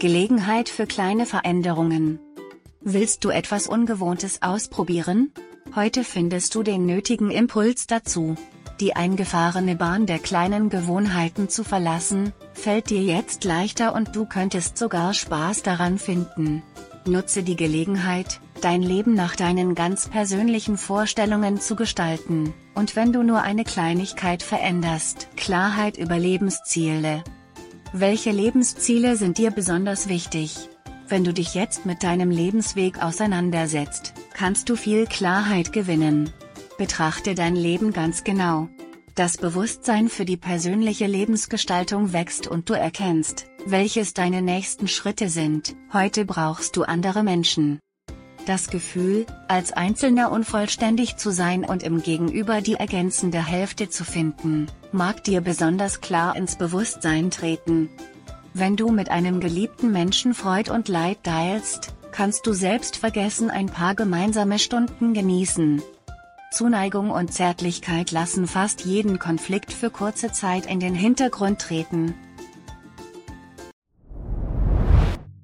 Gelegenheit für kleine Veränderungen. Willst du etwas Ungewohntes ausprobieren? Heute findest du den nötigen Impuls dazu. Die eingefahrene Bahn der kleinen Gewohnheiten zu verlassen, fällt dir jetzt leichter und du könntest sogar Spaß daran finden. Nutze die Gelegenheit, dein Leben nach deinen ganz persönlichen Vorstellungen zu gestalten, und wenn du nur eine Kleinigkeit veränderst, Klarheit über Lebensziele. Welche Lebensziele sind dir besonders wichtig? Wenn du dich jetzt mit deinem Lebensweg auseinandersetzt, kannst du viel Klarheit gewinnen. Betrachte dein Leben ganz genau. Das Bewusstsein für die persönliche Lebensgestaltung wächst und du erkennst, welches deine nächsten Schritte sind. Heute brauchst du andere Menschen. Das Gefühl, als Einzelner unvollständig zu sein und im Gegenüber die ergänzende Hälfte zu finden, mag dir besonders klar ins Bewusstsein treten. Wenn du mit einem geliebten Menschen Freud und Leid teilst, kannst du selbst vergessen ein paar gemeinsame Stunden genießen. Zuneigung und Zärtlichkeit lassen fast jeden Konflikt für kurze Zeit in den Hintergrund treten.